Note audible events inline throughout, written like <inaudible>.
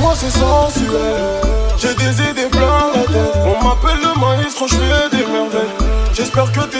moi c'est sensuel. J'ai des idées plein la tête. On m'appelle le maestro, je fais des merveilles. J'espère que t'es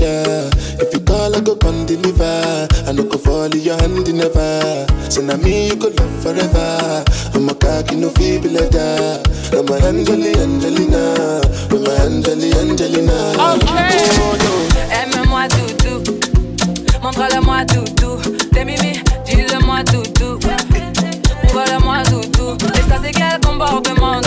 my. If you call, I go come deliver. I no go fall in your hand never. So now me you go love forever. I'm a cocky no feeble letter. I'm a Angeli Angelina, I'm a Angeli Angelina. Oh, Aime-moi doudou, montre-le-moi doudou. T'es mimi, dis-le-moi doudou. Ouvre-le-moi doudou. Et ça c'est quel comportement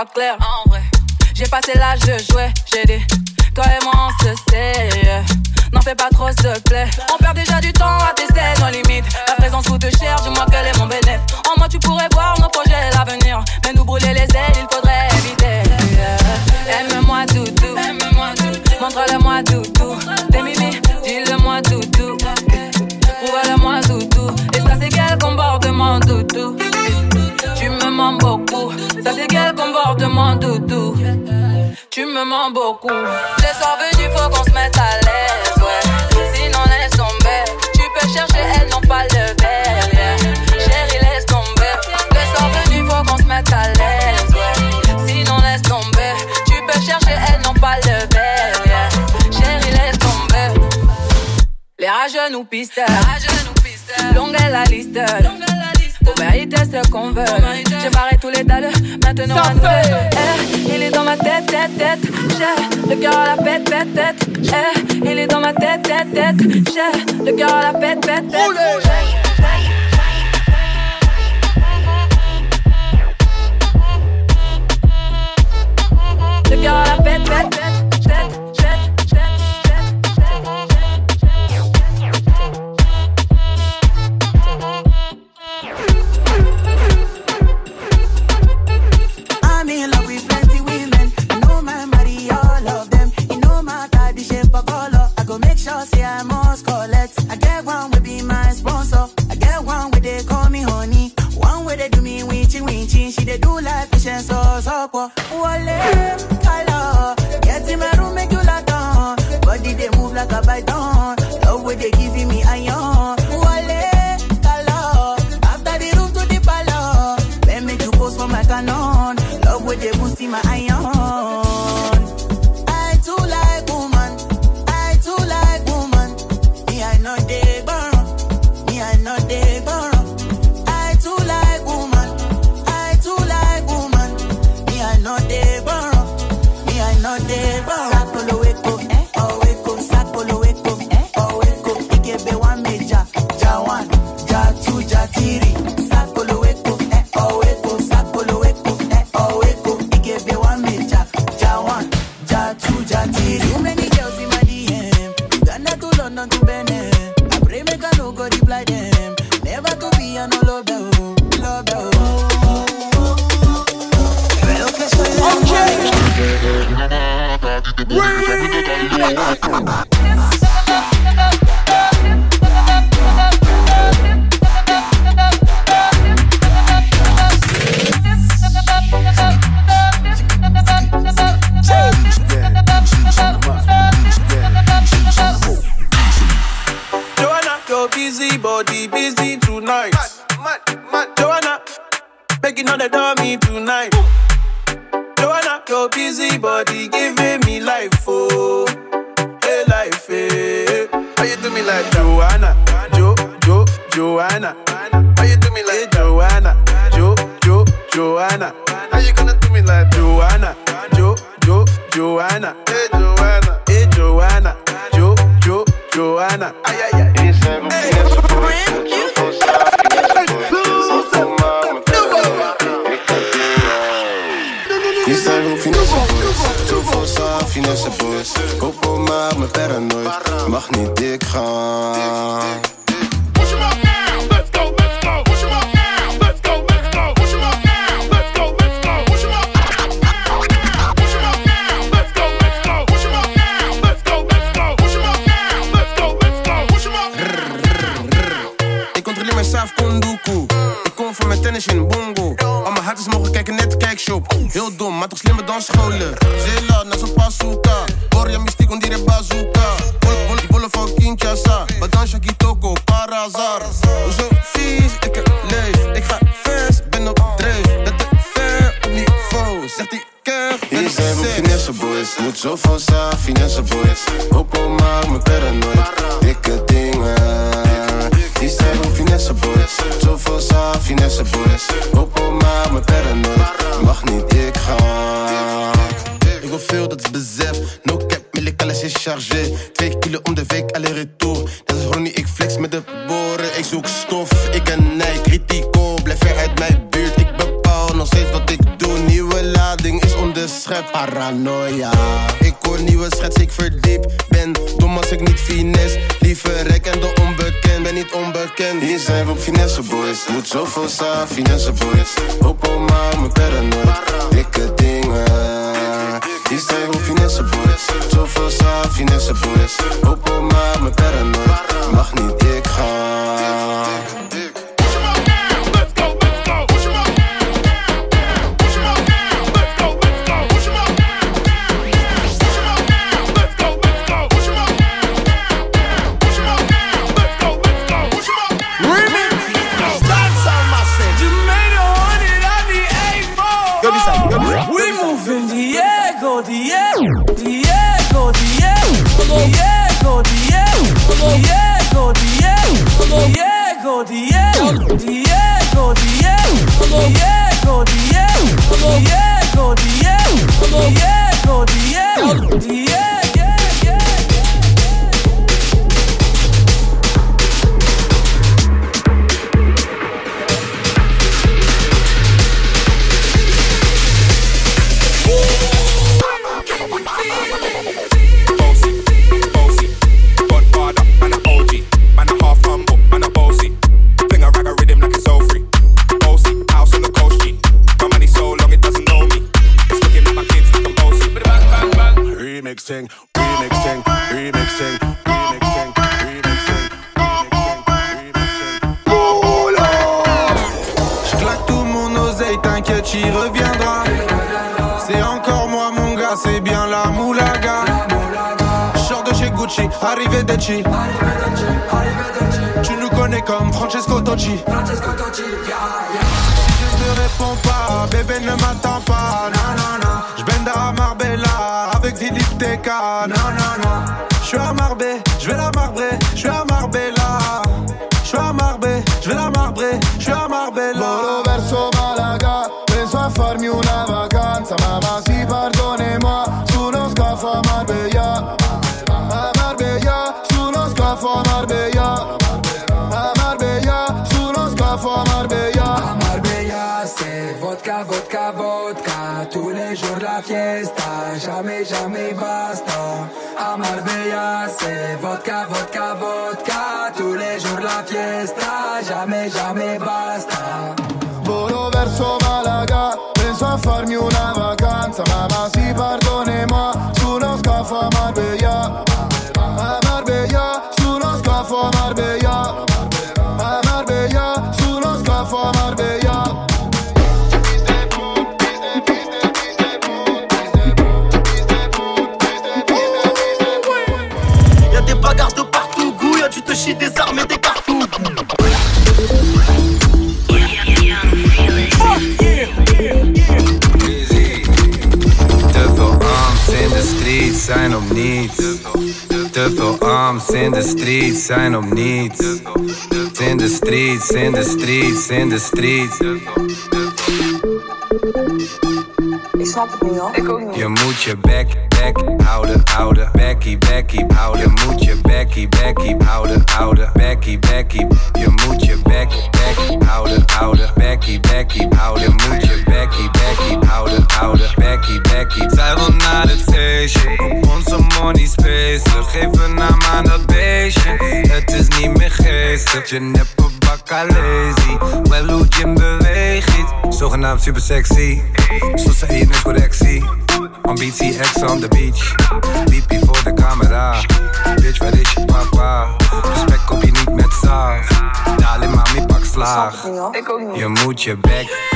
en vrai, j'ai passé l'âge de jouer. J'ai dit, toi et moi on se sait. N'en fais pas trop, s'il te plaît. On perd déjà du temps à tester nos limites. La présence coûte cher, dis-moi quel me mens beaucoup. Les soirs venus, faut qu'on se mette à l'aise, ouais. Sinon, laisse tomber. Tu peux chercher, elles n'ont pas le verre, yeah. Chérie, laisse tomber. Les soirs venus, faut qu'on se mette à l'aise, ouais. Sinon, laisse tomber. Tu peux chercher, elles n'ont pas le verre, yeah. Chérie, laisse tomber. Les rageux nous pistent. Longue est la liste. Mériter ce qu'on veut. J'ai barré tous les dalles. Maintenant, à nous. Eh, il est dans ma tête, tête, tête. J'ai le cœur à la fête, fête, tête. Eh, il est dans ma tête, tête, tête. J'ai le cœur à la fête, fête, tête. Le cœur à la fête, fête, fête, got it. Too many girls in my DM. Uganda to London to Benin. Everybody zegt hij curve. Hier zijn mijn finesse boys, moet zo van sa, finesse boys. Oppo maak me paranoid, dikke dingen. Die zijn mijn finesse boys, zo van sa, finesse boys. Oppo maak me paranoid, mag niet, ik ga. Ik wil veel, dat ze besef. No cap, millik, alles is chargé. Twee kilo om de week paranoia. Ik hoor nieuwe schets, ik verdiep. Ben dom als ik niet finesse. Liever rek en de onbekend, ben niet onbekend. Hier zijn we op finesse boys. Moet zoveel sa, finesse boys. Op maar, mijn paranoia. Dikke dingen. Hier zijn we finesse boys Zoveel sa, finesse boys Op maar, mijn paranoia. Mag niet ik gaan remixing, remixing, remixing, remixing. Je claque tout mon oseille, t'inquiète, reviendra. C'est encore moi, mon gars, c'est bien la moulaga. Sors de chez Gucci, arrivé de chi. Tu nous connais comme Francesco Tocci. Francesco Tocci. Si je te réponds pas, bébé ne m'attends pas. Non, non, non. Je suis à Marbé, je vais la marbrer. Je suis à vodka, vodka, vodka. Tous les jours la fiesta, jamais, jamais basta. À Marbella, c'est vodka, vodka, vodka. Tous les jours la fiesta, jamais, jamais basta. Volo verso Malaga, penso a farmi una vacanza, ma va Te veel arms in de street zijn op niets. In de streets, in de streets, in de streets. Ik snap het niet hoor. Ik ook niet. Je moet je bek, bek houden, houden. Becky, Becky, houden. Je moet je Becky, Becky houden, houden. Becky, Becky. Je moet je bek, bek houden, houden. Becky, Becky, houden. Je moet je Becky, Becky houden, houden. Becky, Becky. Zij wil naar het feestje, op onze money space. We geven naam aan dat beestje. Het is niet meer geestig, je neppe bakalezi. Wel hoe je beweging. Zogenaamd super sexy. Zo zei je net correctie. Ambitie ex on the beach. Liep je voor de camera. Bitch, waar is je papa? Respect koop je niet met saaf. Dali mami, pak slaag. Ik ook niet. Je moet je bek,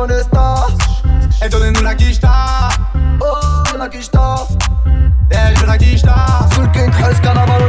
Hell's Carnaval on est star. Et donnez-nous la. Oh la quicheta. Je veux la quicheta. Le King Carnaval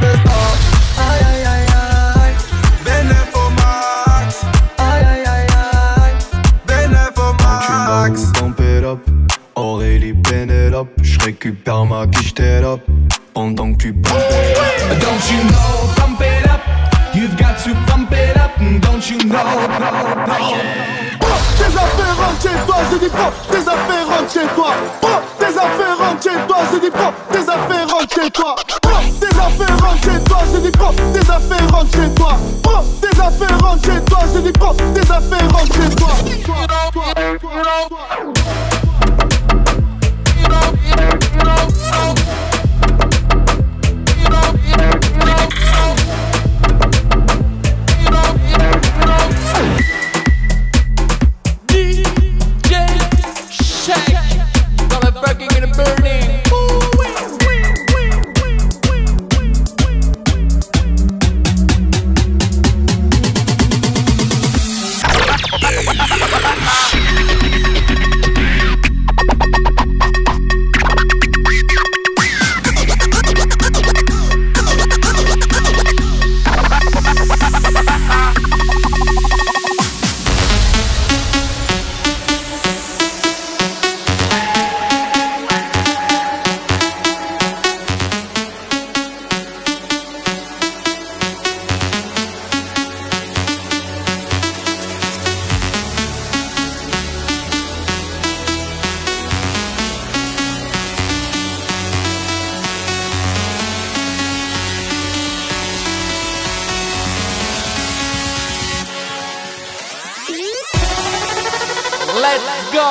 Let's go.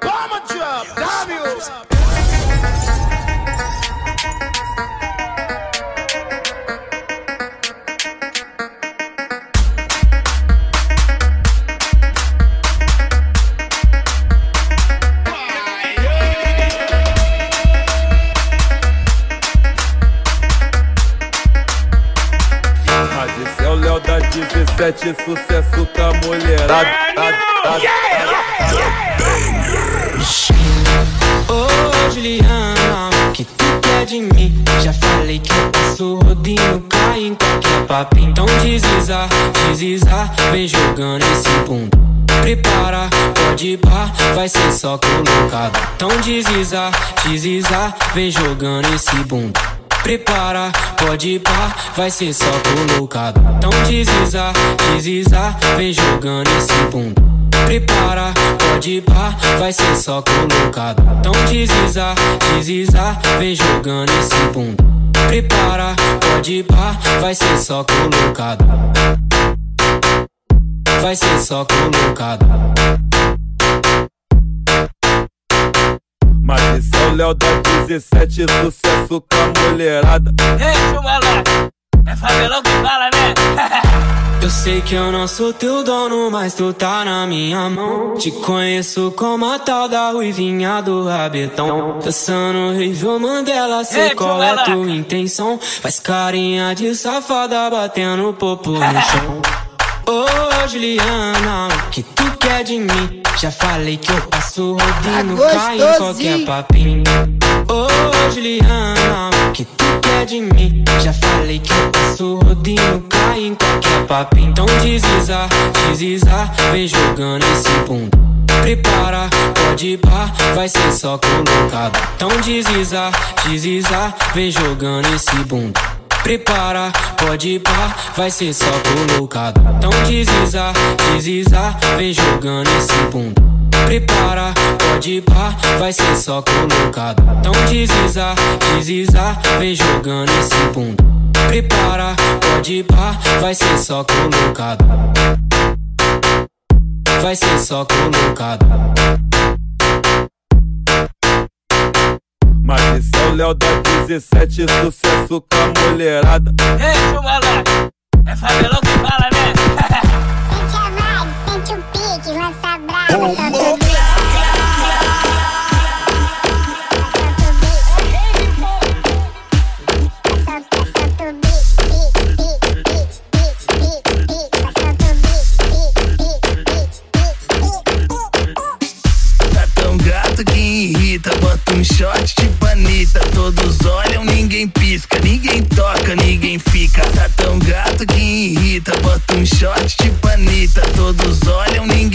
Bomber drop, damn 17, sucesso com a mulherada. Ô Juliana, o que tu quer de mim? Já falei que eu passo rodinho, cai em qualquer papo. Então desliza, desliza, vem jogando esse bunda. Prepara, pode ir pá, vai ser só colocado. Então desliza, desliza, vem jogando esse bunda. Prepara, pode pá, vai ser só colocado. Então desliza, desliza, vem jogando esse bunda. Prepara, pode pá, vai ser só colocado. Então desliza, desliza, vem jogando esse bunda. Prepara, pode pá, vai ser só colocado. Vai ser só colocado. Mas esse é o Léo da 17, sucesso com a mulherada. Ei, chumalá, é favelão que fala, né? <laughs> Eu sei que eu não sou teu dono, mas tu tá na minha mão. Te conheço como a tal da ruivinha do rabetão. Dançando Rio Mandela, sei Ei, qual é tua intenção. Faz carinha de safada batendo popo no chão. Ô Juliana, o que tu quer de mim? Já falei que eu passo rodinho, Tá cai em qualquer papinho. Ô Juliana, o que tu quer de mim? Já falei que eu passo rodinho, cai em qualquer papinho. Então desliza, desliza, vem jogando esse bunda. Prepara, pode pá, vai ser só colocado. Então desliza, desliza, vem jogando esse bunda. Prepara, pode pá, vai ser só colocado. Então desliza, desliza, vem jogando esse bunda. Prepara, pode pá, vai ser só colocado. Então desliza, desliza, vem jogando esse bunda. Prepara, pode pá, vai ser só colocado. Vai ser só colocado. Mas esse é o Léo da 17, sucesso com a mulherada. Ei, chumalá, é favelão que fala, né? <laughs> Sente a vibe, sente o pique, lança brava,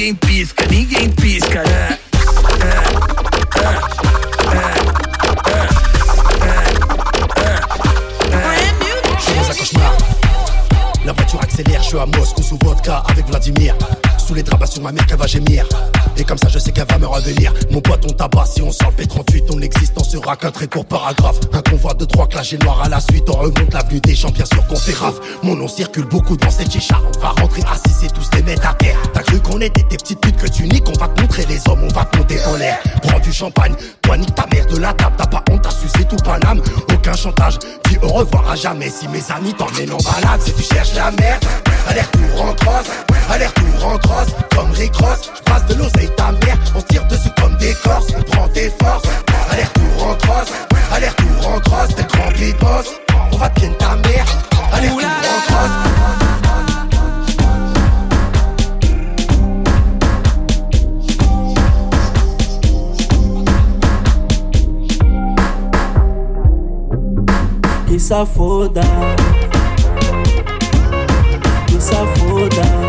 ninguém pisca, ninguém pisca. Cauchemar. La voiture accélère, je suis à Moscou sous vodka avec Vladimir. Sous les draps sur ma mère qu'elle va gémir. Et comme ça, je sais qu'elle va me revenir. Mon pote, on tabac si on sort le P38. Sera qu'un très court paragraphe. Un convoi de trois clashés noirs à la suite. On remonte l'avenue des gens, bien sûr qu'on fait raf. Mon nom circule beaucoup dans cette chicha. On va rentrer assis et tous les mettre à terre. T'as cru qu'on était des petites putes que tu niques? On va te montrer les hommes, on va te monter en l'air. Prends du champagne, toi nique ta mère de la table. T'as pas honte, t'as sucé tout Paname. Aucun chantage, dis au revoir à jamais. Si mes amis t'emmènent en balade, si tu cherches la merde, aller-retour en crosse, aller-retour en crosse, comme Rick Ross. Je passe de l'oseille ta mère, on se tire dessus comme des corses. Prends tes forces, aller-retour en crosse, aller-retour en crosse, t'es grand boss. On va te ta mère, aller-retour en crosse. safoda. Me safoda.